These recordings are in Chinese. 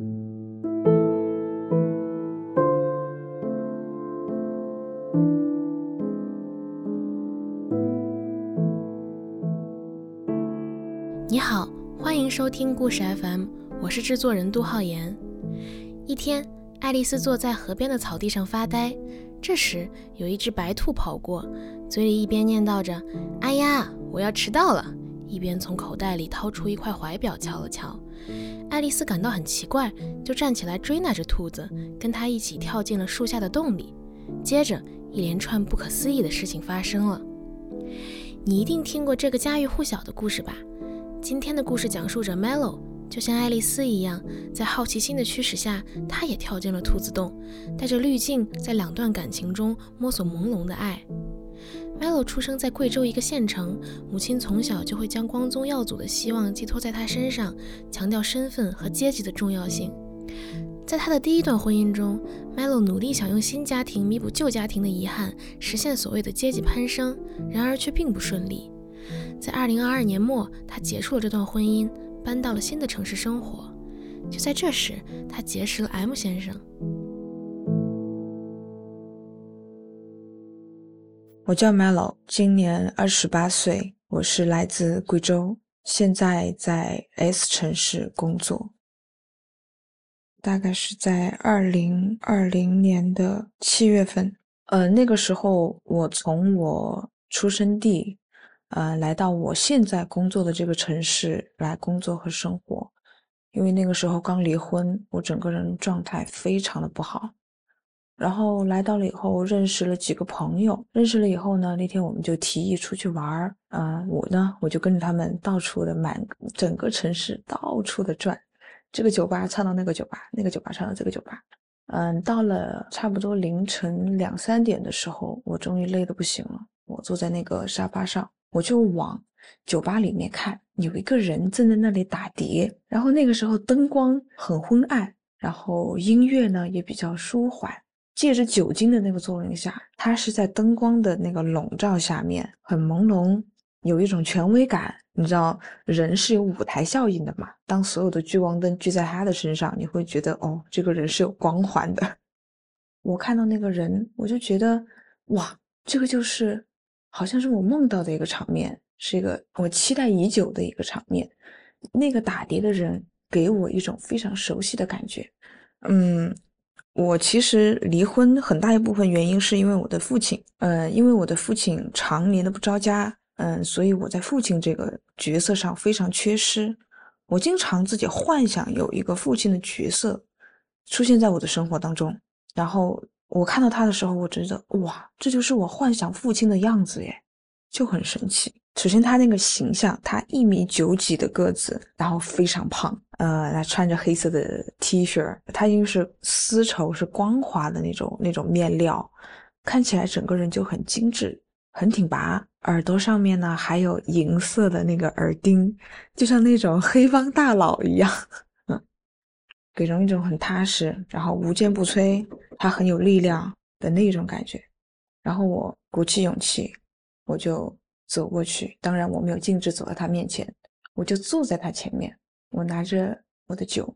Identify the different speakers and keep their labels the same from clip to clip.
Speaker 1: 你好，欢迎收听故事 FM，我是制作人杜浩言。一天，爱丽丝坐在河边的草地上发呆，这时有一只白兔跑过，嘴里一边念叨着“哎呀，我要迟到了”，一边从口袋里掏出一块怀表瞧了瞧。爱丽丝感到很奇怪，就站起来追那只兔子，跟它一起跳进了树下的洞里。接着，一连串不可思议的事情发生了。你一定听过这个家喻户晓的故事吧？今天的故事讲述者 Melo，就像爱丽丝一样，在好奇心的驱使下，他也跳进了兔子洞，带着滤镜在两段感情中摸索朦胧的爱。Melo 出生在贵州一个县城，母亲从小就会将光宗耀祖的希望寄托在他身上，强调身份和阶级的重要性。在他的第一段婚姻中，Melo 努力想用新家庭弥补旧家庭的遗憾，实现所谓的阶级攀升，然而却并不顺利。在二零二二年末，他结束了这段婚姻，搬到了新的城市生活。就在这时，他结识了 M 先生。
Speaker 2: 我叫 Melo，今年二十八岁，我是来自贵州，现在在 S 城市工作。大概是在二零二零年的七月份，呃，那个时候我从我出生地。呃，来到我现在工作的这个城市来工作和生活，因为那个时候刚离婚，我整个人状态非常的不好。然后来到了以后，认识了几个朋友，认识了以后呢，那天我们就提议出去玩儿。啊，我呢，我就跟着他们到处的满整个城市到处的转，这个酒吧唱到那个酒吧，那个酒吧唱到这个酒吧。嗯，到了差不多凌晨两三点的时候，我终于累得不行了，我坐在那个沙发上。我就往酒吧里面看，有一个人正在那里打碟，然后那个时候灯光很昏暗，然后音乐呢也比较舒缓，借着酒精的那个作用下，他是在灯光的那个笼罩下面很朦胧，有一种权威感。你知道人是有舞台效应的嘛？当所有的聚光灯聚在他的身上，你会觉得哦，这个人是有光环的。我看到那个人，我就觉得哇，这个就是。好像是我梦到的一个场面，是一个我期待已久的一个场面。那个打碟的人给我一种非常熟悉的感觉。嗯，我其实离婚很大一部分原因是因为我的父亲。呃，因为我的父亲常年的不着家，嗯，所以我在父亲这个角色上非常缺失。我经常自己幻想有一个父亲的角色出现在我的生活当中，然后。我看到他的时候，我觉得哇，这就是我幻想父亲的样子耶，就很神奇。首先他那个形象，他一米九几的个子，然后非常胖，呃，他穿着黑色的 T 恤，他因为是丝绸是光滑的那种那种面料，看起来整个人就很精致，很挺拔。耳朵上面呢还有银色的那个耳钉，就像那种 黑帮大佬一样。给人一种很踏实，然后无坚不摧，他很有力量的那种感觉。然后我鼓起勇气，我就走过去。当然我没有径直走到他面前，我就坐在他前面，我拿着我的酒，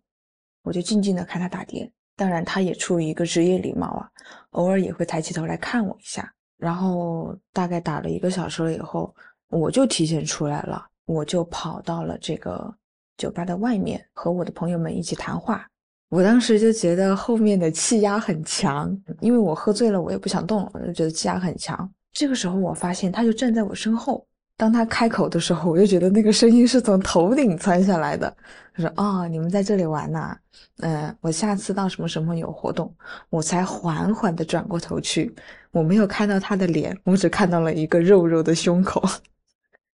Speaker 2: 我就静静的看他打碟。当然他也出于一个职业礼貌啊，偶尔也会抬起头来看我一下。然后大概打了一个小时了以后，我就提前出来了，我就跑到了这个。酒吧的外面和我的朋友们一起谈话，我当时就觉得后面的气压很强，因为我喝醉了，我也不想动，我就觉得气压很强。这个时候我发现他就站在我身后，当他开口的时候，我就觉得那个声音是从头顶传下来的。他说：“哦，你们在这里玩呐？嗯，我下次到什么什么有活动。”我才缓缓地转过头去，我没有看到他的脸，我只看到了一个肉肉的胸口。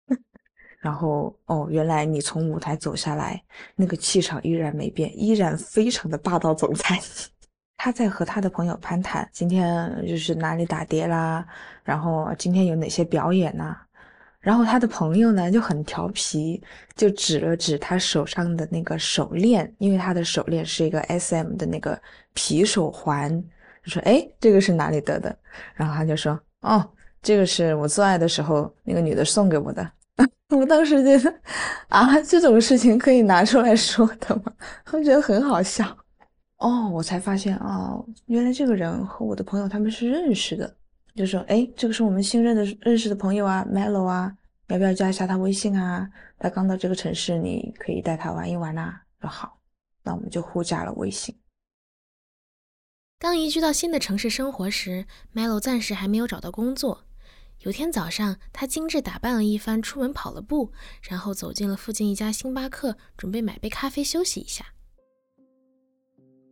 Speaker 2: 然后哦，原来你从舞台走下来，那个气场依然没变，依然非常的霸道总裁。他在和他的朋友攀谈，今天就是哪里打碟啦，然后今天有哪些表演呐？然后他的朋友呢就很调皮，就指了指他手上的那个手链，因为他的手链是一个 S.M 的那个皮手环，就说：“哎，这个是哪里得的？”然后他就说：“哦，这个是我做爱的时候那个女的送给我的。”我当时觉得啊，这种事情可以拿出来说的吗？我觉得很好笑。哦，我才发现啊，原来这个人和我的朋友他们是认识的。就说，哎，这个是我们新认的认识的朋友啊，Melo 啊，要不要加一下他微信啊？他刚到这个城市，你可以带他玩一玩呐。说好，那我们就互加了微信。
Speaker 1: 刚移居到新的城市生活时，Melo 暂时还没有找到工作。有天早上，他精致打扮了一番，出门跑了步，然后走进了附近一家星巴克，准备买杯咖啡休息一下。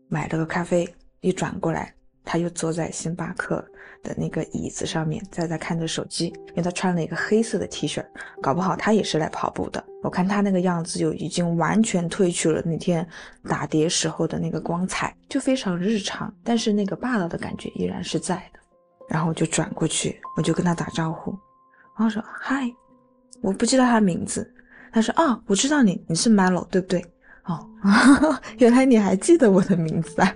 Speaker 2: 买了个咖啡，一转过来，他又坐在星巴克的那个椅子上面，在在看着手机。因为他穿了一个黑色的 T 恤，搞不好他也是来跑步的。我看他那个样子，就已经完全褪去了那天打碟时候的那个光彩，就非常日常，但是那个霸道的感觉依然是在的。然后我就转过去，我就跟他打招呼，然后说嗨，我不知道他名字。他说哦，我知道你，你是 Melo 对不对？哦，原来你还记得我的名字啊。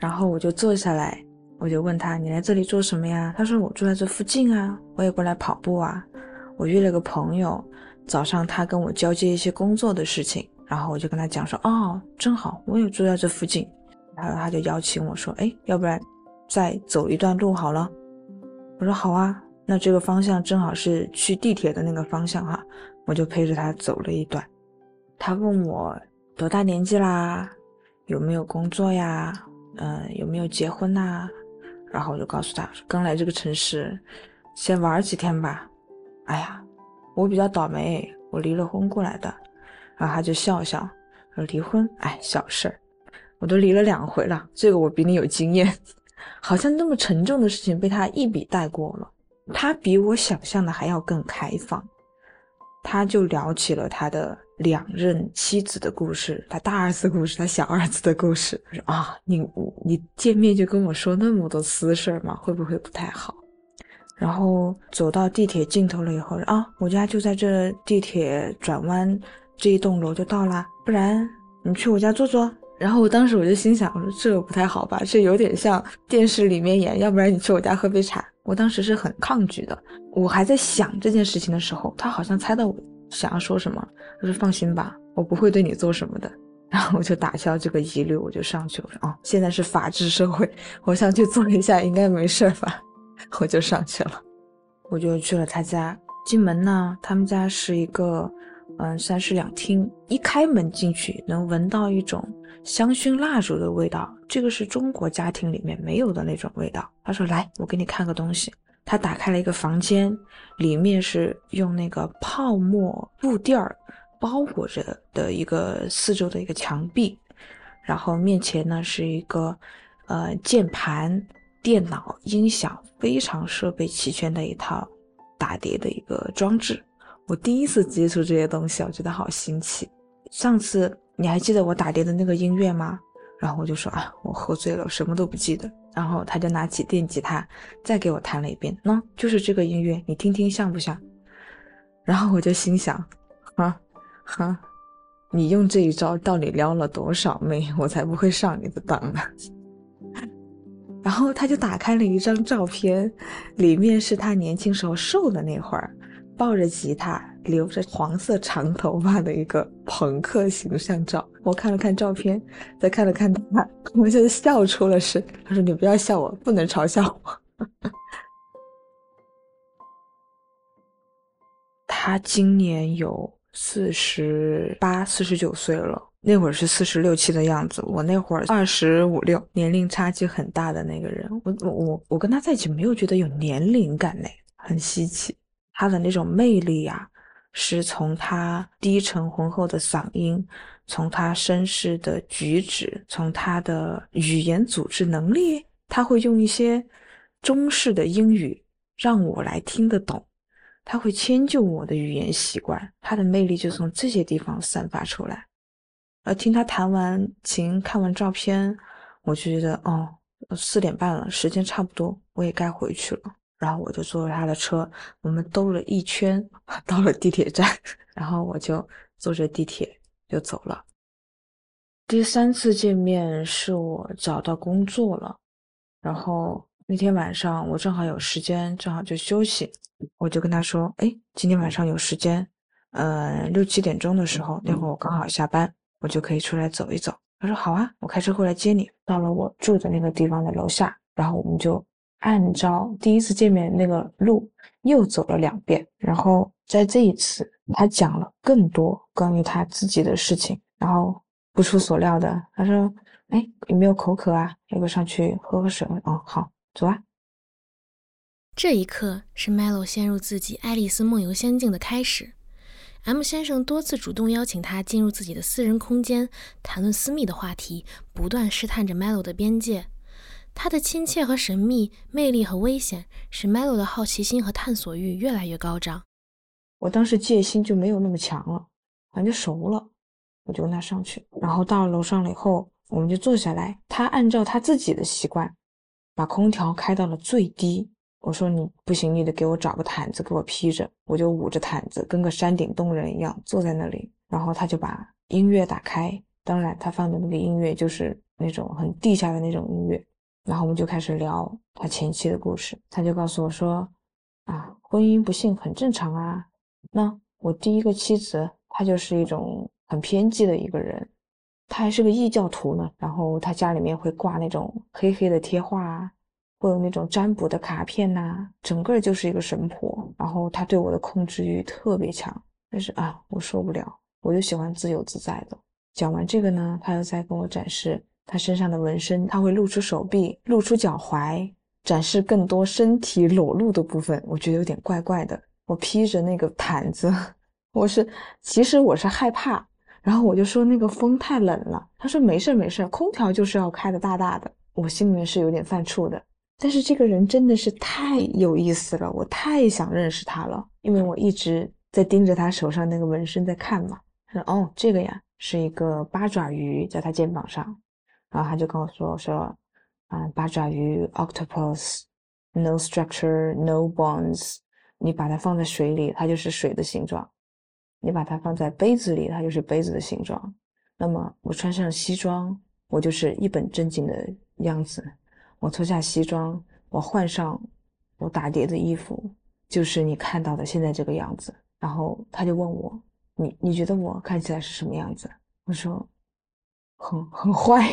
Speaker 2: 然后我就坐下来，我就问他你来这里做什么呀？他说我住在这附近啊，我也过来跑步啊。我约了个朋友，早上他跟我交接一些工作的事情，然后我就跟他讲说哦，正好我也住在这附近。然后他就邀请我说，哎，要不然。再走一段路好了，我说好啊，那这个方向正好是去地铁的那个方向哈，我就陪着他走了一段。他问我多大年纪啦，有没有工作呀，嗯，有没有结婚呐？然后我就告诉他，刚来这个城市，先玩几天吧。哎呀，我比较倒霉，我离了婚过来的。然后他就笑笑，说离婚，哎，小事儿，我都离了两回了，这个我比你有经验。好像那么沉重的事情被他一笔带过了。他比我想象的还要更开放，他就聊起了他的两任妻子的故事，他大儿子的故事，他小儿子的故事。我说啊，你你见面就跟我说那么多私事儿吗？会不会不太好？然后走到地铁尽头了以后，啊，我家就在这地铁转弯这一栋楼就到了，不然你去我家坐坐。然后我当时我就心想，我说这不太好吧，这有点像电视里面演，要不然你去我家喝杯茶。我当时是很抗拒的。我还在想这件事情的时候，他好像猜到我想要说什么，我说放心吧，我不会对你做什么的。然后我就打消这个疑虑，我就上去了。哦，现在是法治社会，我上去坐一下应该没事吧？我就上去了，我就去了他家。进门呢，他们家是一个。嗯，三室两厅，一开门进去能闻到一种香薰蜡烛的味道，这个是中国家庭里面没有的那种味道。他说：“来，我给你看个东西。”他打开了一个房间，里面是用那个泡沫布垫儿包裹着的一个四周的一个墙壁，然后面前呢是一个呃键盘、电脑、音响非常设备齐全的一套打碟的一个装置。我第一次接触这些东西，我觉得好新奇。上次你还记得我打碟的那个音乐吗？然后我就说啊，我喝醉了，什么都不记得。然后他就拿起电吉他，再给我弹了一遍，喏，就是这个音乐，你听听像不像？然后我就心想，啊，哈，你用这一招到底撩了多少妹，我才不会上你的当呢。然后他就打开了一张照片，里面是他年轻时候瘦的那会儿。抱着吉他，留着黄色长头发的一个朋克形象照。我看了看照片，再看了看他，我就笑出了声。他说：“你不要笑我，不能嘲笑我。” 他今年有四十八、四十九岁了，那会儿是四十六七的样子。我那会儿二十五六，年龄差距很大的那个人。我我我我跟他在一起没有觉得有年龄感嘞，很稀奇。他的那种魅力呀，是从他低沉浑厚的嗓音，从他绅士的举止，从他的语言组织能力，他会用一些中式的英语让我来听得懂，他会迁就我的语言习惯，他的魅力就从这些地方散发出来。而听他弹完琴，看完照片，我就觉得，哦，四点半了，时间差不多，我也该回去了。然后我就坐着他的车，我们兜了一圈，到了地铁站，然后我就坐着地铁就走了。第三次见面是我找到工作了，然后那天晚上我正好有时间，正好就休息，我就跟他说：“哎，今天晚上有时间，呃，六七点钟的时候，那会儿我刚好下班，我就可以出来走一走。”他说：“好啊，我开车过来接你。”到了我住的那个地方的楼下，然后我们就按照第一次见面那个路又走了两遍。然后在这一次，他讲了更多关于他自己的事情。然后不出所料的，他说：“哎，有没有口渴啊？要不要上去喝喝水？”哦，好。走啊！
Speaker 1: 这一刻是 Melo 陷入自己爱丽丝梦游仙境的开始。M 先生多次主动邀请他进入自己的私人空间，谈论私密的话题，不断试探着 Melo 的边界。他的亲切和神秘，魅力和危险，使 Melo 的好奇心和探索欲越来越高涨。
Speaker 2: 我当时戒心就没有那么强了，反正熟了，我就跟他上去。然后到了楼上了以后，我们就坐下来。他按照他自己的习惯。把空调开到了最低，我说你不行，你得给我找个毯子给我披着，我就捂着毯子，跟个山顶洞人一样坐在那里。然后他就把音乐打开，当然他放的那个音乐就是那种很地下的那种音乐。然后我们就开始聊他前妻的故事，他就告诉我说，啊，婚姻不幸很正常啊。那我第一个妻子，她就是一种很偏激的一个人。她还是个异教徒呢，然后她家里面会挂那种黑黑的贴画啊，会有那种占卜的卡片呐，整个就是一个神婆。然后他对我的控制欲特别强，但是啊，我受不了，我就喜欢自由自在的。讲完这个呢，他又在跟我展示他身上的纹身，他会露出手臂，露出脚踝，展示更多身体裸露的部分，我觉得有点怪怪的。我披着那个毯子，我是其实我是害怕。然后我就说那个风太冷了，他说没事没事，空调就是要开的大大的。我心里面是有点犯怵的，但是这个人真的是太有意思了，我太想认识他了，因为我一直在盯着他手上那个纹身在看嘛。他说哦这个呀是一个八爪鱼在他肩膀上，然后他就跟我说说啊八爪鱼 octopus no structure no bones，你把它放在水里，它就是水的形状。你把它放在杯子里，它就是杯子的形状。那么我穿上西装，我就是一本正经的样子。我脱下西装，我换上我打碟的衣服，就是你看到的现在这个样子。然后他就问我：“你你觉得我看起来是什么样子？”我说：“很很坏。”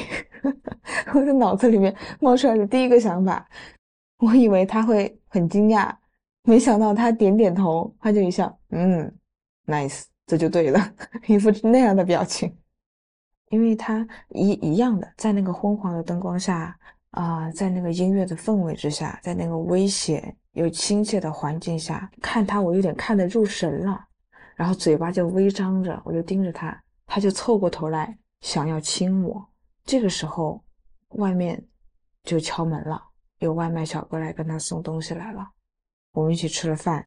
Speaker 2: 我的脑子里面冒出来的第一个想法，我以为他会很惊讶，没想到他点点头，他就一笑：“嗯。” Nice，这就对了，一副那样的表情，因为他一一样的在那个昏黄的灯光下啊，在那个音乐的氛围之下，在那个危险又亲切的环境下，看他我有点看得入神了，然后嘴巴就微张着，我就盯着他，他就凑过头来想要亲我。这个时候，外面就敲门了，有外卖小哥来跟他送东西来了，我们一起吃了饭。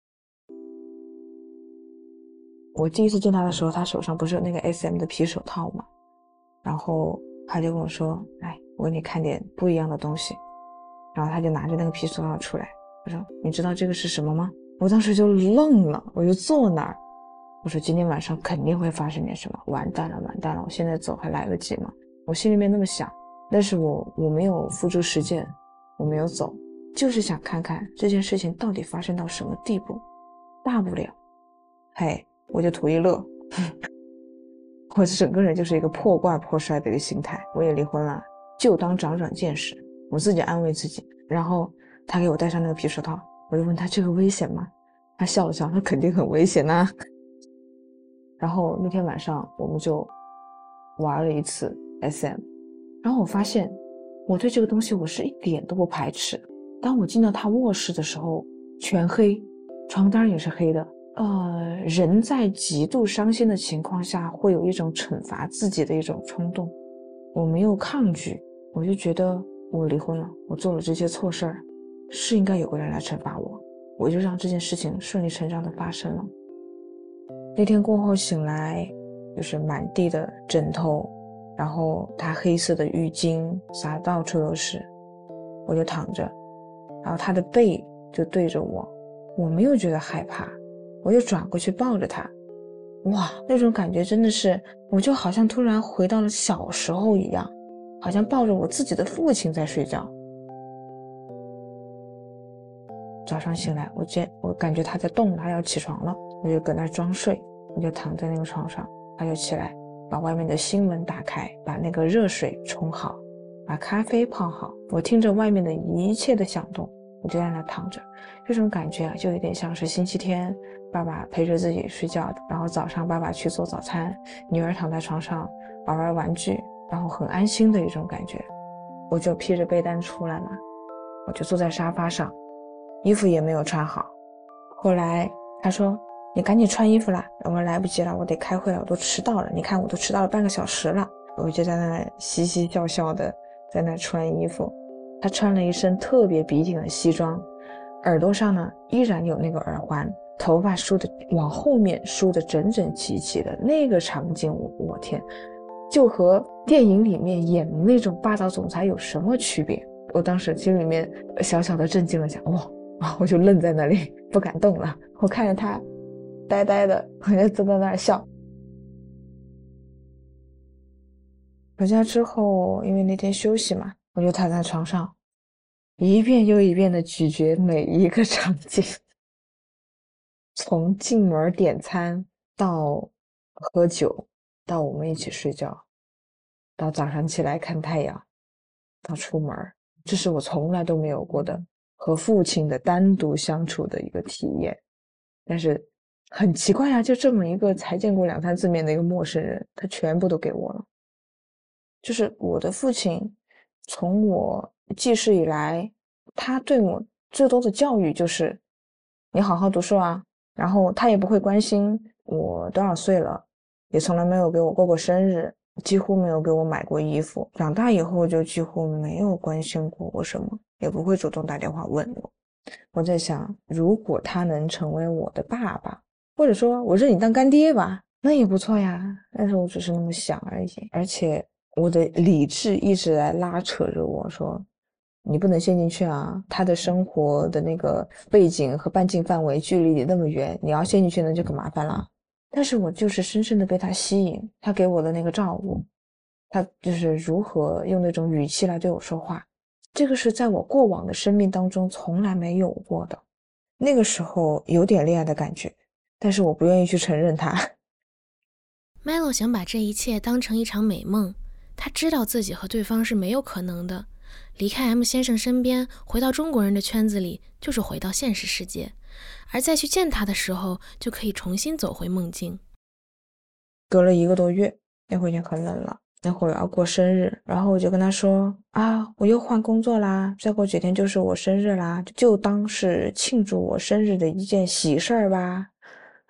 Speaker 2: 我第一次见他的时候，他手上不是有那个 S.M 的皮手套吗？然后他就跟我说：“来，我给你看点不一样的东西。”然后他就拿着那个皮手套出来，我说：“你知道这个是什么吗？”我当时就愣了，我就坐那儿，我说：“今天晚上肯定会发生点什么，完蛋了，完蛋了！我现在走还来得及吗？”我心里面那么想，但是我我没有付诸实践，我没有走，就是想看看这件事情到底发生到什么地步，大不了，嘿。我就图一乐，我整个人就是一个破罐破摔的一个心态。我也离婚了，就当长长见识，我自己安慰自己。然后他给我戴上那个皮手套，我就问他这个危险吗？他笑了笑，他肯定很危险呐。然后那天晚上我们就玩了一次 SM，然后我发现我对这个东西我是一点都不排斥。当我进到他卧室的时候，全黑，床单也是黑的。呃，人在极度伤心的情况下，会有一种惩罚自己的一种冲动。我没有抗拒，我就觉得我离婚了，我做了这些错事儿，是应该有个人来惩罚我。我就让这件事情顺理成章的发生了。那天过后醒来，就是满地的枕头，然后他黑色的浴巾洒到处都是，我就躺着，然后他的背就对着我，我没有觉得害怕。我又转过去抱着他，哇，那种感觉真的是，我就好像突然回到了小时候一样，好像抱着我自己的父亲在睡觉。早上醒来，我见我感觉他在动，他要起床了，我就搁那装睡，我就躺在那个床上，他就起来，把外面的新门打开，把那个热水冲好，把咖啡泡好。我听着外面的一切的响动，我就在那躺着，这种感觉啊，就有点像是星期天爸爸陪着自己睡觉，然后早上爸爸去做早餐，女儿躺在床上玩玩玩具，然后很安心的一种感觉。我就披着被单出来了，我就坐在沙发上。衣服也没有穿好，后来他说：“你赶紧穿衣服啦，我们来不及了，我得开会了，我都迟到了。你看，我都迟到了半个小时了。”我就在那嘻嘻笑笑的在那穿衣服。他穿了一身特别笔挺的西装，耳朵上呢依然有那个耳环，头发梳的往后面梳的整整齐齐的。那个场景，我我天，就和电影里面演的那种霸道总裁有什么区别？我当时心里面小小的震惊了一下，哇！啊！我就愣在那里，不敢动了。我看着他，呆呆的，我就坐在那儿笑。回家之后，因为那天休息嘛，我就躺在床上，一遍又一遍的咀嚼每一个场景，从进门点餐到喝酒，到我们一起睡觉，到早上起来看太阳，到出门，这是我从来都没有过的。和父亲的单独相处的一个体验，但是很奇怪啊，就这么一个才见过两三次面的一个陌生人，他全部都给我了。就是我的父亲，从我记事以来，他对我最多的教育就是你好好读书啊，然后他也不会关心我多少岁了，也从来没有给我过过生日。几乎没有给我买过衣服，长大以后就几乎没有关心过我什么，也不会主动打电话问我。我在想，如果他能成为我的爸爸，或者说我认你当干爹吧，那也不错呀。但是我只是那么想而已。而且我的理智一直在拉扯着我说，你不能陷进去啊。他的生活的那个背景和半径范围距离你那么远，你要陷进去那就可麻烦了。但是我就是深深的被他吸引，他给我的那个照顾，他就是如何用那种语气来对我说话，这个是在我过往的生命当中从来没有过的。那个时候有点恋爱的感觉，但是我不愿意去承认他。
Speaker 1: Melo 想把这一切当成一场美梦，他知道自己和对方是没有可能的。离开 M 先生身边，回到中国人的圈子里，就是回到现实世界。而再去见他的时候，就可以重新走回梦境。
Speaker 2: 隔了一个多月，那会已经很冷了。那会儿要过生日，然后我就跟他说：“啊，我又换工作啦，再过几天就是我生日啦，就当是庆祝我生日的一件喜事儿吧。”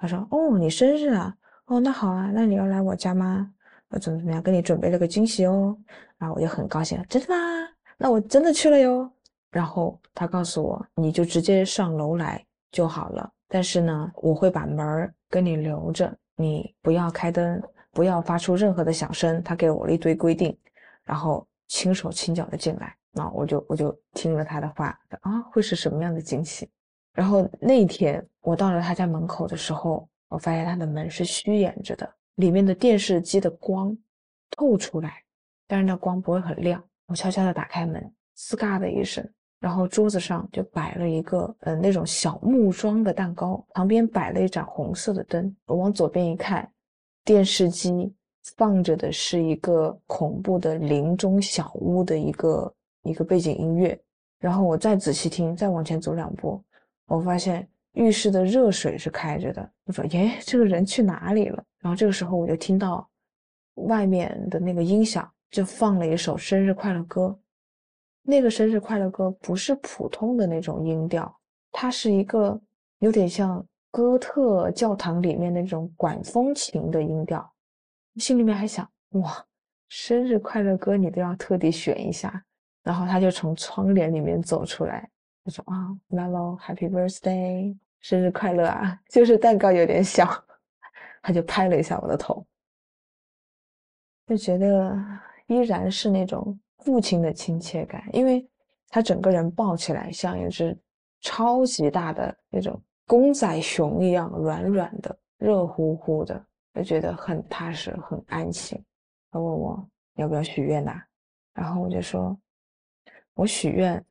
Speaker 2: 他说：“哦，你生日啊？哦，那好啊，那你要来我家吗？我怎么怎么样，给你准备了个惊喜哦。”然后我就很高兴，真的吗？那我真的去了哟。然后他告诉我：“你就直接上楼来。”就好了，但是呢，我会把门儿跟你留着，你不要开灯，不要发出任何的响声。他给我了一堆规定，然后轻手轻脚的进来，那我就我就听了他的话啊，会是什么样的惊喜？然后那天我到了他家门口的时候，我发现他的门是虚掩着的，里面的电视机的光透出来，但是那光不会很亮。我悄悄的打开门，嘶嘎的一声。然后桌子上就摆了一个，呃，那种小木桩的蛋糕，旁边摆了一盏红色的灯。我往左边一看，电视机放着的是一个恐怖的林中小屋的一个一个背景音乐。然后我再仔细听，再往前走两步，我发现浴室的热水是开着的。我说：“耶，这个人去哪里了？”然后这个时候我就听到外面的那个音响就放了一首生日快乐歌。那个生日快乐歌不是普通的那种音调，它是一个有点像哥特教堂里面那种管风琴的音调。心里面还想：哇，生日快乐歌你都要特地选一下。然后他就从窗帘里面走出来，他说：“啊，Melo，Happy Birthday，生日快乐啊！就是蛋糕有点小。”他就拍了一下我的头，就觉得依然是那种。父亲的亲切感，因为他整个人抱起来像一只超级大的那种公仔熊一样，软软的、热乎乎的，就觉得很踏实、很安心。他问我要不要许愿呐，然后我就说，我许愿，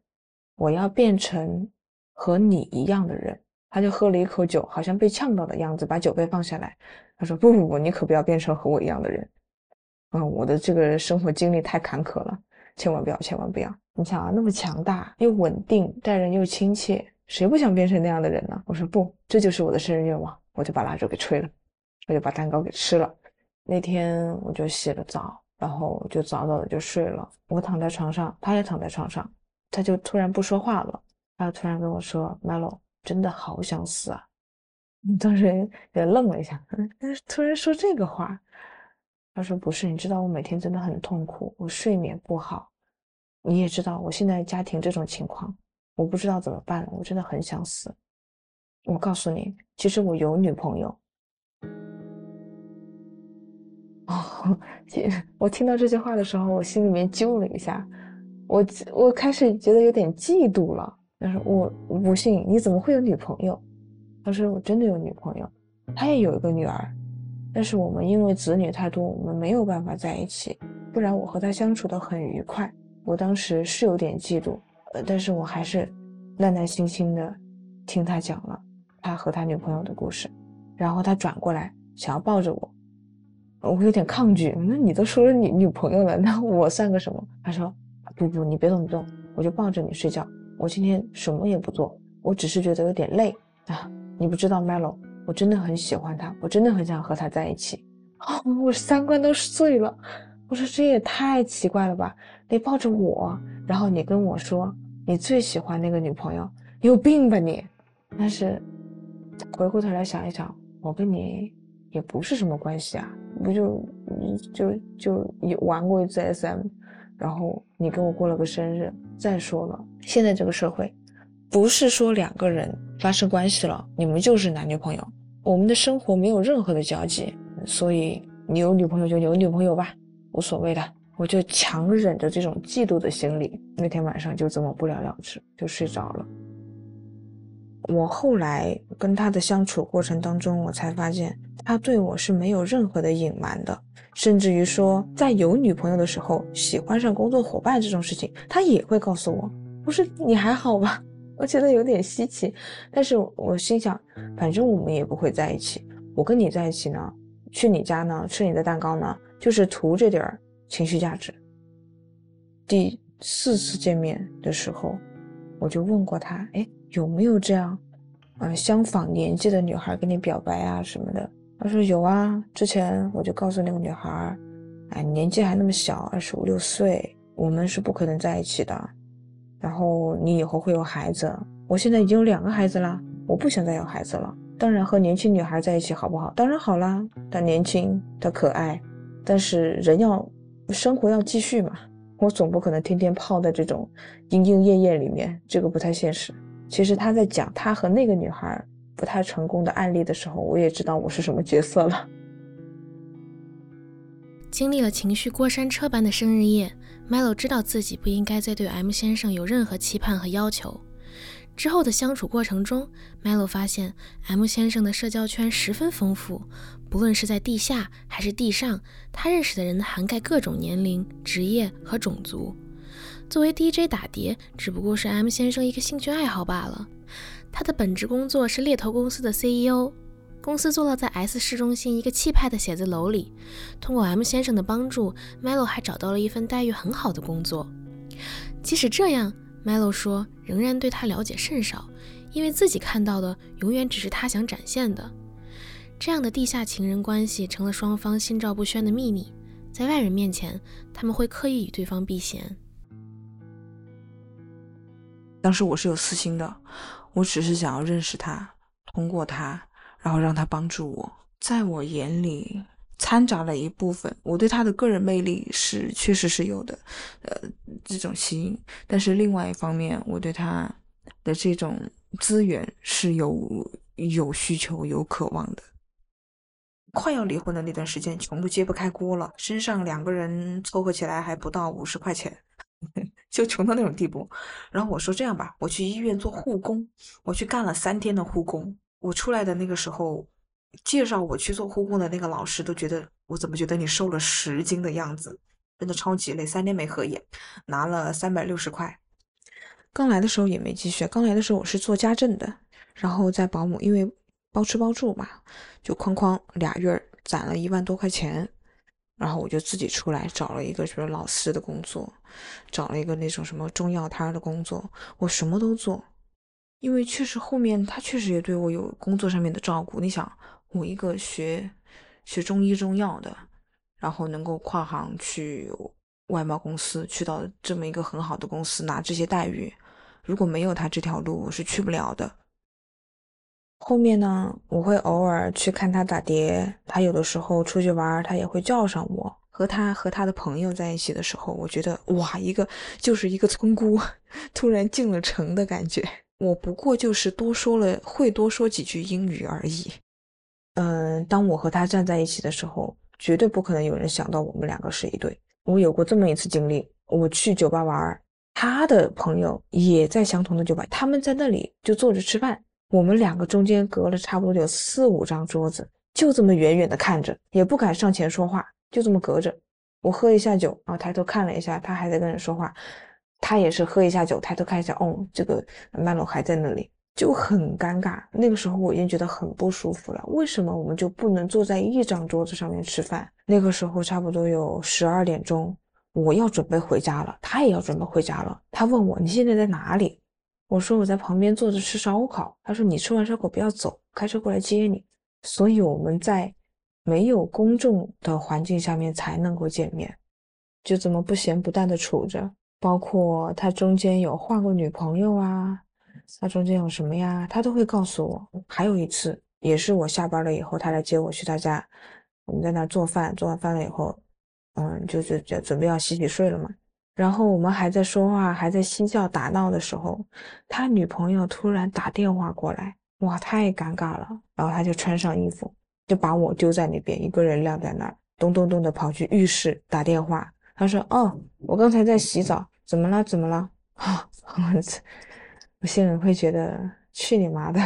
Speaker 2: 我要变成和你一样的人。他就喝了一口酒，好像被呛到的样子，把酒杯放下来。他说：“不不不，你可不要变成和我一样的人。嗯，我的这个生活经历太坎坷了，千万不要，千万不要。你想啊，那么强大又稳定，待人又亲切，谁不想变成那样的人呢？”我说：“不，这就是我的生日愿望。”我就把蜡烛给吹了，我就把蛋糕给吃了。那天我就洗了澡，然后就早早的就睡了。我躺在床上，他也躺在床上，他就突然不说话了。他突然跟我说：“Melo。”真的好想死啊！当时也愣了一下，突然说这个话，他说不是，你知道我每天真的很痛苦，我睡眠不好，你也知道我现在家庭这种情况，我不知道怎么办了，我真的很想死。我告诉你，其实我有女朋友。哦，我听到这句话的时候，我心里面揪了一下，我我开始觉得有点嫉妒了。他说我不信，你怎么会有女朋友？他说我真的有女朋友，他也有一个女儿，但是我们因为子女太多，我们没有办法在一起。不然我和他相处的很愉快。我当时是有点嫉妒，呃，但是我还是耐耐心心的听他讲了他和他女朋友的故事。然后他转过来想要抱着我，我有点抗拒。那你都说了你女朋友了，那我算个什么？他说不不，你别动不动，我就抱着你睡觉。我今天什么也不做，我只是觉得有点累啊！你不知道 Melo，我真的很喜欢他，我真的很想和他在一起。哦，我三观都碎了。我说这也太奇怪了吧？你抱着我，然后你跟我说你最喜欢那个女朋友，你有病吧你？但是回过头来想一想，我跟你也不是什么关系啊，不就就就有玩过一次 SM。然后你跟我过了个生日。再说了，现在这个社会，不是说两个人发生关系了，你们就是男女朋友。我们的生活没有任何的交集，所以你有女朋友就有女朋友吧，无所谓的。我就强忍着这种嫉妒的心理，那天晚上就这么不了了之，就睡着了。我后来跟他的相处过程当中，我才发现他对我是没有任何的隐瞒的。甚至于说，在有女朋友的时候，喜欢上工作伙伴这种事情，他也会告诉我。我说你还好吧？我觉得有点稀奇，但是我心想，反正我们也不会在一起。我跟你在一起呢，去你家呢，吃你的蛋糕呢，就是图这点儿情绪价值。第四次见面的时候，我就问过他，哎，有没有这样，呃，相仿年纪的女孩跟你表白啊什么的？他说有啊，之前我就告诉那个女孩，哎，年纪还那么小，二十五六岁，我们是不可能在一起的。然后你以后会有孩子，我现在已经有两个孩子了，我不想再有孩子了。当然和年轻女孩在一起好不好？当然好啦，她年轻，她可爱，但是人要生活要继续嘛，我总不可能天天泡在这种莺莺燕燕里面，这个不太现实。其实他在讲他和那个女孩。不太成功的案例的时候，我也知道我是什么角色了。
Speaker 1: 经历了情绪过山车般的生日夜，Melo 知道自己不应该再对 M 先生有任何期盼和要求。之后的相处过程中，Melo 发现 M 先生的社交圈十分丰富，不论是在地下还是地上，他认识的人涵盖各种年龄、职业和种族。作为 DJ 打碟，只不过是 M 先生一个兴趣爱好罢了。他的本职工作是猎头公司的 CEO，公司坐落在 S 市中心一个气派的写字楼里。通过 M 先生的帮助，Melo 还找到了一份待遇很好的工作。即使这样，Melo 说仍然对他了解甚少，因为自己看到的永远只是他想展现的。这样的地下情人关系成了双方心照不宣的秘密，在外人面前，他们会刻意与对方避嫌。
Speaker 2: 当时我是有私心的。我只是想要认识他，通过他，然后让他帮助我。在我眼里，掺杂了一部分我对他的个人魅力是确实是有的，呃，这种吸引。但是另外一方面，我对他的这种资源是有有需求、有渴望的。快要离婚的那段时间，穷的揭不开锅了，身上两个人凑合起来还不到五十块钱。就穷到那种地步，然后我说这样吧，我去医院做护工，我去干了三天的护工。我出来的那个时候，介绍我去做护工的那个老师都觉得我怎么觉得你瘦了十斤的样子，真的超级累。三天没合眼，拿了三百六十块。刚来的时候也没积蓄，刚来的时候我是做家政的，然后在保姆，因为包吃包住嘛，就哐哐俩月攒了一万多块钱，然后我就自己出来找了一个就是老师的工作，找了一个那种什么中药摊的工作，我什么都做，因为确实后面他确实也对我有工作上面的照顾。你想，我一个学学中医中药的，然后能够跨行去外贸公司，去到这么一个很好的公司拿这些待遇。如果没有他这条路，我是去不了的。后面呢，我会偶尔去看他打碟，他有的时候出去玩，他也会叫上我。和他和他的朋友在一起的时候，我觉得哇，一个就是一个村姑，突然进了城的感觉。我不过就是多说了，会多说几句英语而已。嗯，当我和他站在一起的时候，绝对不可能有人想到我们两个是一对。我有过这么一次经历，我去酒吧玩。他的朋友也在相同的酒吧，他们在那里就坐着吃饭，我们两个中间隔了差不多有四五张桌子，就这么远远的看着，也不敢上前说话，就这么隔着。我喝一下酒，然后抬头看了一下，他还在跟人说话，他也是喝一下酒，抬头看一下，哦，这个曼罗还在那里，就很尴尬。那个时候我已经觉得很不舒服了，为什么我们就不能坐在一张桌子上面吃饭？那个时候差不多有十二点钟。我要准备回家了，他也要准备回家了。他问我你现在在哪里？我说我在旁边坐着吃烧烤。他说你吃完烧烤不要走，开车过来接你。所以我们在没有公众的环境下面才能够见面，就这么不咸不淡的处着。包括他中间有换过女朋友啊，他中间有什么呀，他都会告诉我。还有一次也是我下班了以后，他来接我去他家，我们在那做饭，做完饭了以后。嗯，就是准备要洗洗睡了嘛。然后我们还在说话，还在嬉笑打闹的时候，他女朋友突然打电话过来，哇，太尴尬了。然后他就穿上衣服，就把我丢在那边，一个人晾在那儿，咚咚咚的跑去浴室打电话。他说：“哦，我刚才在洗澡，怎么了？怎么了？”啊，我心里会觉得去你妈的。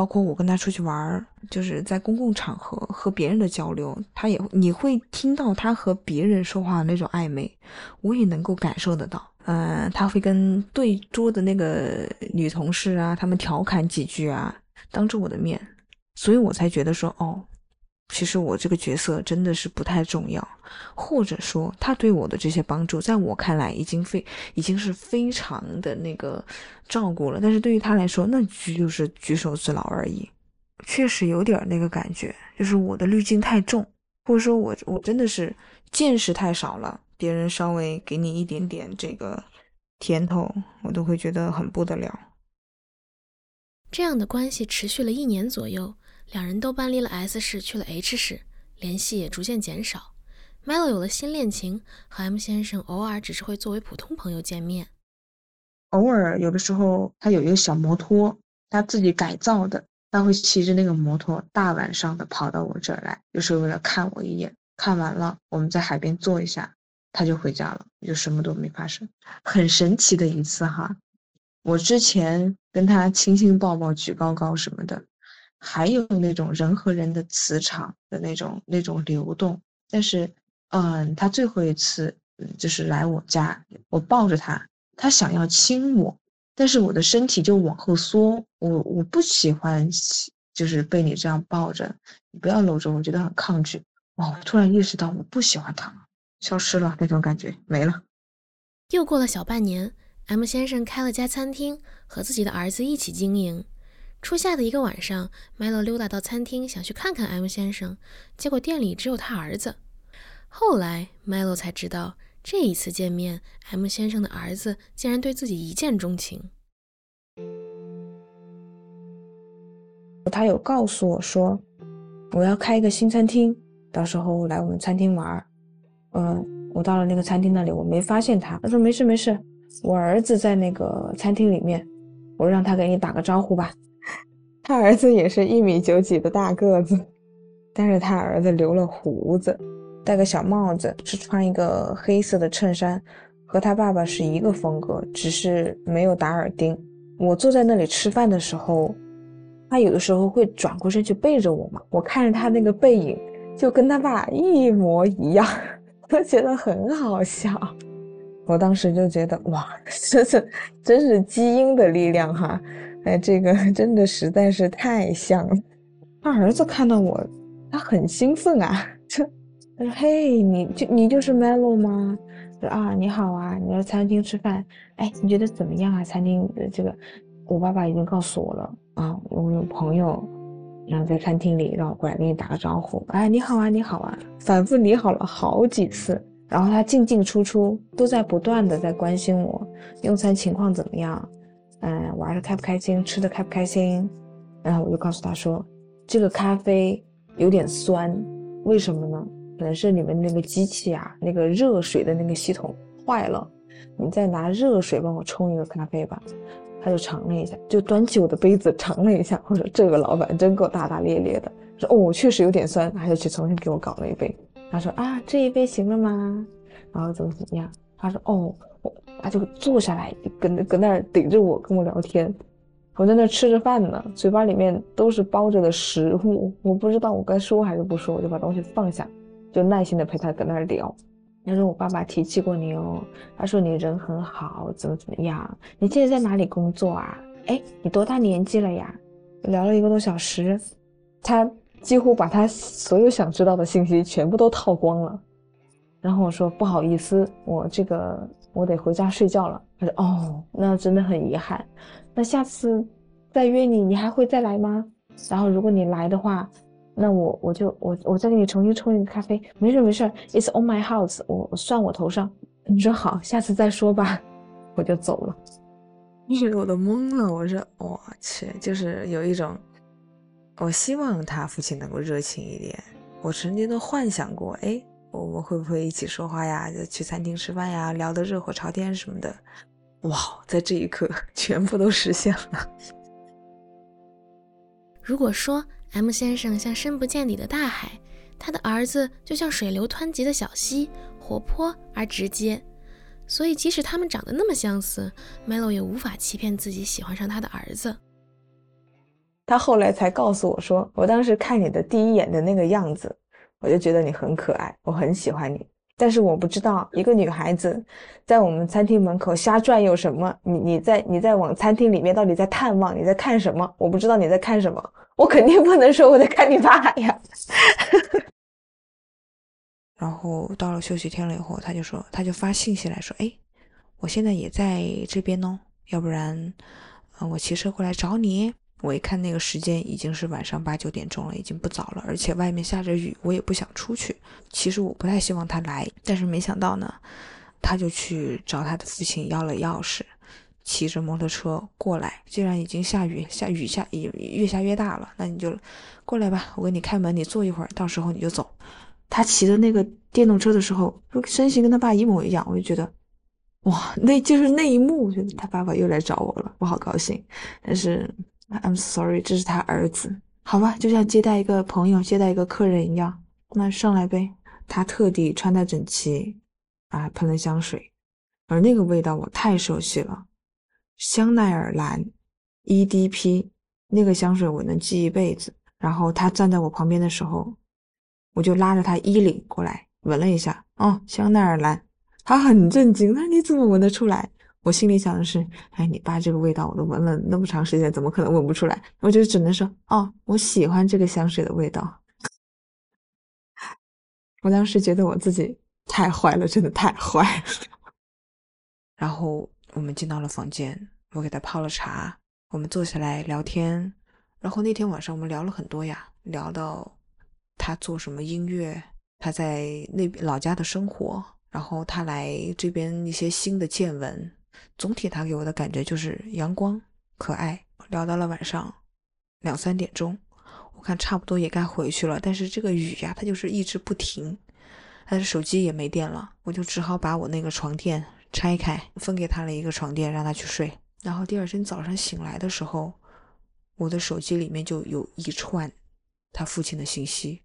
Speaker 2: 包括我跟他出去玩，就是在公共场合和别人的交流，他也你会听到他和别人说话的那种暧昧，我也能够感受得到。嗯，他会跟对桌的那个女同事啊，他们调侃几句啊，当着我的面，所以我才觉得说，哦。其实我这个角色真的是不太重要，或者说他对我的这些帮助，在我看来已经非已经是非常的那个照顾了。但是对于他来说，那就是举手之劳而已。确实有点那个感觉，就是我的滤镜太重，或者说我我真的是见识太少了。别人稍微给你一点点这个甜头，我都会觉得很不得了。
Speaker 1: 这样的关系持续了一年左右。两人都搬离了 S 市，去了 H 市，联系也逐渐减少。Melo 有了新恋情，和 M 先生偶尔只是会作为普通朋友见面。
Speaker 2: 偶尔有的时候，他有一个小摩托，他自己改造的，他会骑着那个摩托，大晚上的跑到我这儿来，就是为了看我一眼。看完了，我们在海边坐一下，他就回家了，就什么都没发生。很神奇的一次哈，我之前跟他亲亲抱抱、举高高什么的。还有那种人和人的磁场的那种那种流动，但是，嗯，他最后一次就是来我家，我抱着他，他想要亲我，但是我的身体就往后缩，我我不喜欢，就是被你这样抱着，你不要搂着，我觉得很抗拒。哇，我突然意识到我不喜欢他了，消失了那种感觉没了。
Speaker 1: 又过了小半年，M 先生开了家餐厅，和自己的儿子一起经营。初夏的一个晚上，Melo 溜达到餐厅，想去看看 M 先生，结果店里只有他儿子。后来，Melo 才知道，这一次见面，M 先生的儿子竟然对自己一见钟情。
Speaker 2: 他有告诉我说，我要开一个新餐厅，到时候来我们餐厅玩。嗯，我到了那个餐厅那里，我没发现他。他说没事没事，我儿子在那个餐厅里面，我让他给你打个招呼吧。他儿子也是一米九几的大个子，但是他儿子留了胡子，戴个小帽子，是穿一个黑色的衬衫，和他爸爸是一个风格，只是没有打耳钉。我坐在那里吃饭的时候，他有的时候会转过身去背着我嘛，我看着他那个背影，就跟他爸一模一样，我觉得很好笑。我当时就觉得哇，真是真是基因的力量哈！哎，这个 真的实在是太像了。他儿子看到我，他很兴奋啊，这他说：“嘿，你就你就是 Melo 吗？”说啊，你好啊，你来餐厅吃饭，哎，你觉得怎么样啊？餐厅的这个，我爸爸已经告诉我了啊，我有朋友，然后在餐厅里让我过来给你打个招呼，哎，你好啊，你好啊，反复你好了好几次。然后他进进出出都在不断的在关心我用餐情况怎么样，嗯，玩的开不开心，吃的开不开心。然后我就告诉他说，这个咖啡有点酸，为什么呢？可能是你们那个机器啊，那个热水的那个系统坏了。你再拿热水帮我冲一个咖啡吧。他就尝了一下，就端起我的杯子尝了一下。我说这个老板真够大大咧咧的。说哦，确实有点酸，他就去重新给我搞了一杯。他说啊，这一杯行了吗？然后怎么怎么样？他说哦，他就坐下来，跟跟那儿顶着我跟我聊天。我在那吃着饭呢，嘴巴里面都是包着的食物，我不知道我该说还是不说，我就把东西放下，就耐心的陪他搁那儿聊。他说我爸爸提起过你哦，他说你人很好，怎么怎么样？你现在在哪里工作啊？哎，你多大年纪了呀？聊了一个多小时，他。几乎把他所有想知道的信息全部都套光了，然后我说不好意思，我这个我得回家睡觉了。他说哦，那真的很遗憾，那下次再约你，你还会再来吗？然后如果你来的话，那我我就我我再给你重新冲一个咖啡。没事没事，It's on my house，我我算我头上。你说好，下次再说吧，我就走了。我都懵了，我说我去，就是有一种。我希望他父亲能够热情一点。我曾经都幻想过，哎，我们会不会一起说话呀？就去餐厅吃饭呀，聊得热火朝天什么的。哇，在这一刻，全部都实现了。
Speaker 1: 如果说 M 先生像深不见底的大海，他的儿子就像水流湍急的小溪，活泼而直接。所以，即使他们长得那么相似，Melo 也无法欺骗自己喜欢上他的儿子。
Speaker 2: 他后来才告诉我说，我当时看你的第一眼的那个样子，我就觉得你很可爱，我很喜欢你。但是我不知道一个女孩子在我们餐厅门口瞎转悠什么。你你在你在往餐厅里面到底在探望？你在看什么？我不知道你在看什么。我肯定不能说我在看你爸呀。然后到了休息天了以后，他就说，他就发信息来说，哎，我现在也在这边哦，要不然，呃，我骑车过来找你。我一看那个时间已经是晚上八九点钟了，已经不早了，而且外面下着雨，我也不想出去。其实我不太希望他来，但是没想到呢，他就去找他的父亲要了钥匙，骑着摩托车过来。既然已经下雨，下雨下也越下越大了，那你就过来吧，我给你开门，你坐一会儿，到时候你就走。他骑的那个电动车的时候，身形跟他爸一模一样，我就觉得，哇，那就是那一幕，觉得他爸爸又来找我了，我好高兴。但是。I'm sorry，这是他儿子，好吧，就像接待一个朋友、接待一个客人一样。那上来呗。他特地穿戴整齐，啊，喷了香水，而那个味道我太熟悉了，香奈儿蓝 EDP 那个香水我能记一辈子。然后他站在我旁边的时候，我就拉着他衣领过来闻了一下，哦，香奈儿蓝。他很震惊，那你怎么闻得出来？我心里想的是，哎，你爸这个味道我都闻了那么长时间，怎么可能闻不出来？我就只能说，哦，我喜欢这个香水的味道。我当时觉得我自己太坏了，真的太坏了。然后我们进到了房间，我给他泡了茶，我们坐下来聊天。然后那天晚上我们聊了很多呀，聊到他做什么音乐，他在那老家的生活，然后他来这边一些新的见闻。总体他给我的感觉就是阳光可爱。聊到了晚上两三点钟，我看差不多也该回去了。但是这个雨呀，它就是一直不停。他的手机也没电了，我就只好把我那个床垫拆开，分给他了一个床垫，让他去睡。然后第二天早上醒来的时候，我的手机里面就有一串他父亲的信息，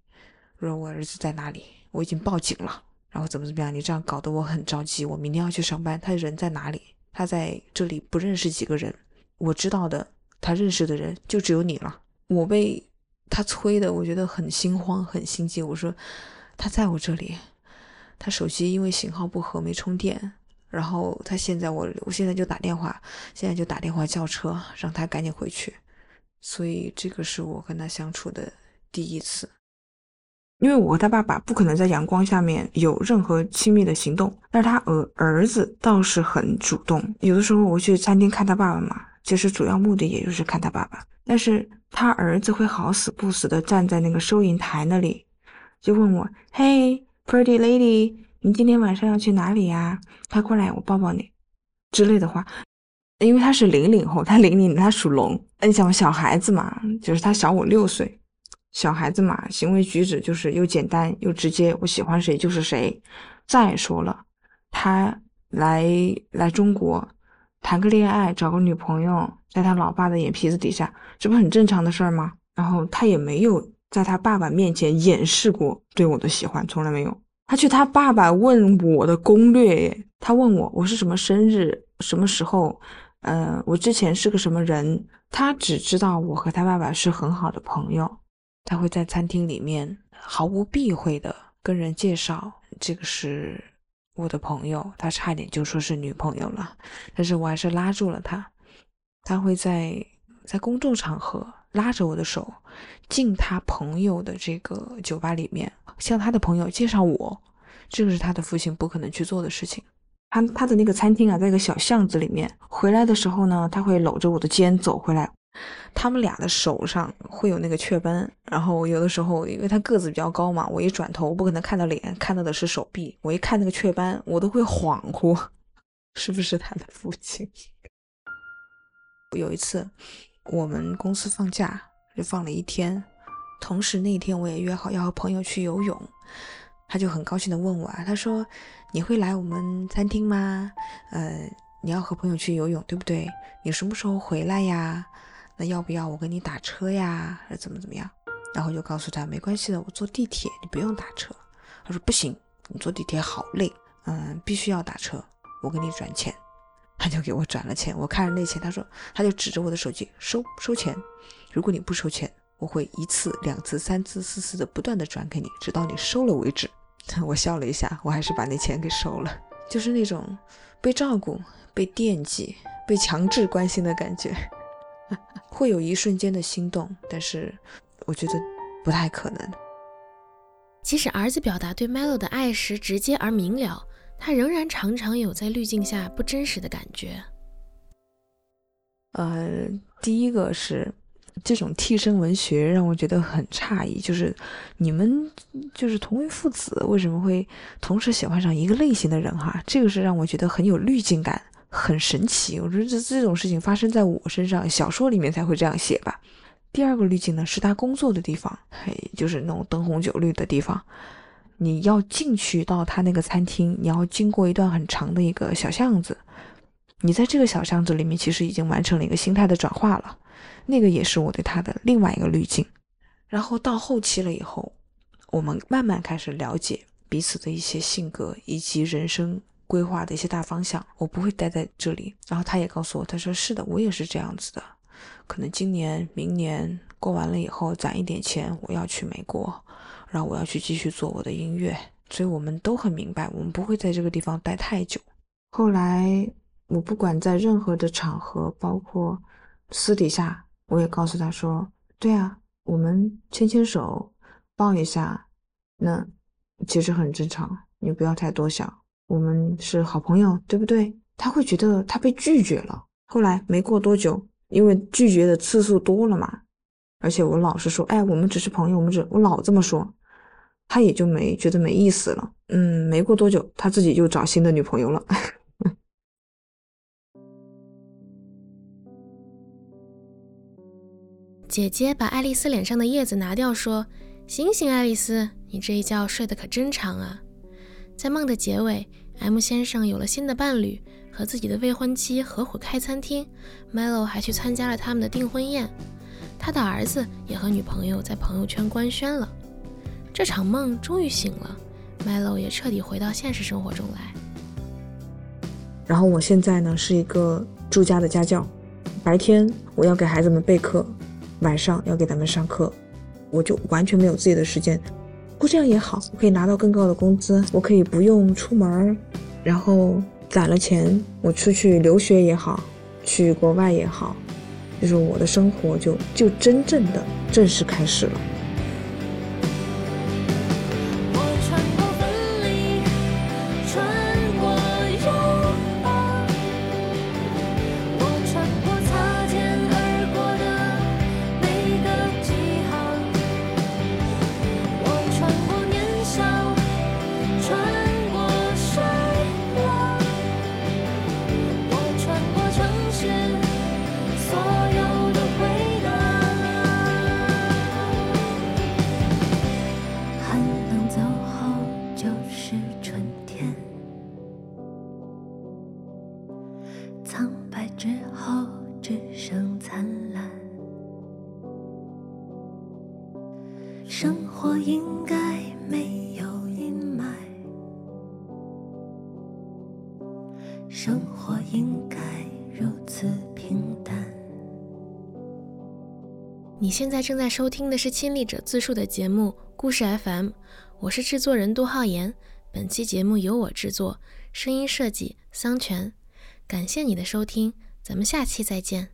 Speaker 2: 说我儿子在哪里，我已经报警了，然后怎么怎么样。你这样搞得我很着急，我明天要去上班，他人在哪里？他在这里不认识几个人，我知道的，他认识的人就只有你了。我被他催的，我觉得很心慌，很心急。我说他在我这里，他手机因为信号不合没充电，然后他现在我我现在就打电话，现在就打电话叫车，让他赶紧回去。所以这个是我跟他相处的第一次。因为我和他爸爸不可能在阳光下面有任何亲密的行动，但是他儿儿子倒是很主动。有的时候我去餐厅看他爸爸嘛，其实主要目的也就是看他爸爸。但是他儿子会好死不死的站在那个收银台那里，就问我：“Hey, pretty lady，你今天晚上要去哪里呀？快过来，我抱抱你。”之类的话。因为他是零零后，他零零，他属龙。你想小孩子嘛，就是他小我六岁。小孩子嘛，行为举止就是又简单又直接，我喜欢谁就是谁。再说了，他来来中国谈个恋爱，找个女朋友，在他老爸的眼皮子底下，这不很正常的事儿吗？然后他也没有在他爸爸面前掩饰过对我的喜欢，从来没有。他去他爸爸问我的攻略，他问我我是什么生日，什么时候，呃，我之前是个什么人。他只知道我和他爸爸是很好的朋友。他会在餐厅里面毫无避讳的跟人介绍，这个是我的朋友，他差点就说是女朋友了，但是我还是拉住了他。他会在在公众场合拉着我的手进他朋友的这个酒吧里面，向他的朋友介绍我，这个是他的父亲不可能去做的事情。他他的那个餐厅啊，在一个小巷子里面，回来的时候呢，他会搂着我的肩走回来。他们俩的手上会有那个雀斑，然后有的时候，因为他个子比较高嘛，我一转头不可能看到脸，看到的是手臂。我一看那个雀斑，我都会恍惚，是不是他的父亲？有一次，我们公司放假就放了一天，同时那天我也约好要和朋友去游泳，他就很高兴的问我啊，他说：“你会来我们餐厅吗？呃，你要和朋友去游泳，对不对？你什么时候回来呀？”那要不要我给你打车呀，还是怎么怎么样？然后就告诉他没关系的，我坐地铁，你不用打车。他说不行，你坐地铁好累，嗯，必须要打车，我给你转钱。他就给我转了钱，我看着那钱，他说他就指着我的手机收收钱。如果你不收钱，我会一次、两次、三次、四次的不断的转给你，直到你收了为止。我笑了一下，我还是把那钱给收了，就是那种被照顾、被惦记、被强制关心的感觉。哈哈会有一瞬间的心动，但是我觉得不太可能。
Speaker 1: 即使儿子表达对 Melo 的爱时直接而明了，他仍然常常有在滤镜下不真实的感觉。
Speaker 2: 呃，第一个是这种替身文学让我觉得很诧异，就是你们就是同为父子，为什么会同时喜欢上一个类型的人？哈，这个是让我觉得很有滤镜感。很神奇，我觉得这这种事情发生在我身上，小说里面才会这样写吧。第二个滤镜呢，是他工作的地方，嘿，就是那种灯红酒绿的地方。你要进去到他那个餐厅，你要经过一段很长的一个小巷子。你在这个小巷子里面，其实已经完成了一个心态的转化了。那个也是我对他的另外一个滤镜。然后到后期了以后，我们慢慢开始了解彼此的一些性格以及人生。规划的一些大方向，我不会待在这里。然后他也告诉我，他说是的，我也是这样子的。可能今年、明年过完了以后，攒一点钱，我要去美国，然后我要去继续做我的音乐。所以我们都很明白，我们不会在这个地方待太久。后来我不管在任何的场合，包括私底下，我也告诉他说：“对啊，我们牵牵手，抱一下，那其实很正常，你不要太多想。”我们是好朋友，对不对？他会觉得他被拒绝了。后来没过多久，因为拒绝的次数多了嘛，而且我老是说，哎，我们只是朋友，我们只我老这么说，他也就没觉得没意思了。嗯，没过多久，他自己就找新的女朋友了。
Speaker 1: 姐姐把爱丽丝脸上的叶子拿掉，说：“醒醒，爱丽丝，你这一觉睡得可真长啊。”在梦的结尾，M 先生有了新的伴侣，和自己的未婚妻合伙开餐厅。Melo 还去参加了他们的订婚宴，他的儿子也和女朋友在朋友圈官宣了。这场梦终于醒了，Melo 也彻底回到现实生活中来。
Speaker 2: 然后我现在呢是一个住家的家教，白天我要给孩子们备课，晚上要给他们上课，我就完全没有自己的时间。不过这样也好，我可以拿到更高的工资，我可以不用出门，然后
Speaker 3: 攒了钱，我出去留学也好，去国外也好，就是我的生活就就真正的正式开始了。
Speaker 1: 现在正在收听的是亲历者自述的节目《故事 FM》，我是制作人杜浩言。本期节目由我制作，声音设计桑泉。感谢你的收听，咱们下期再见。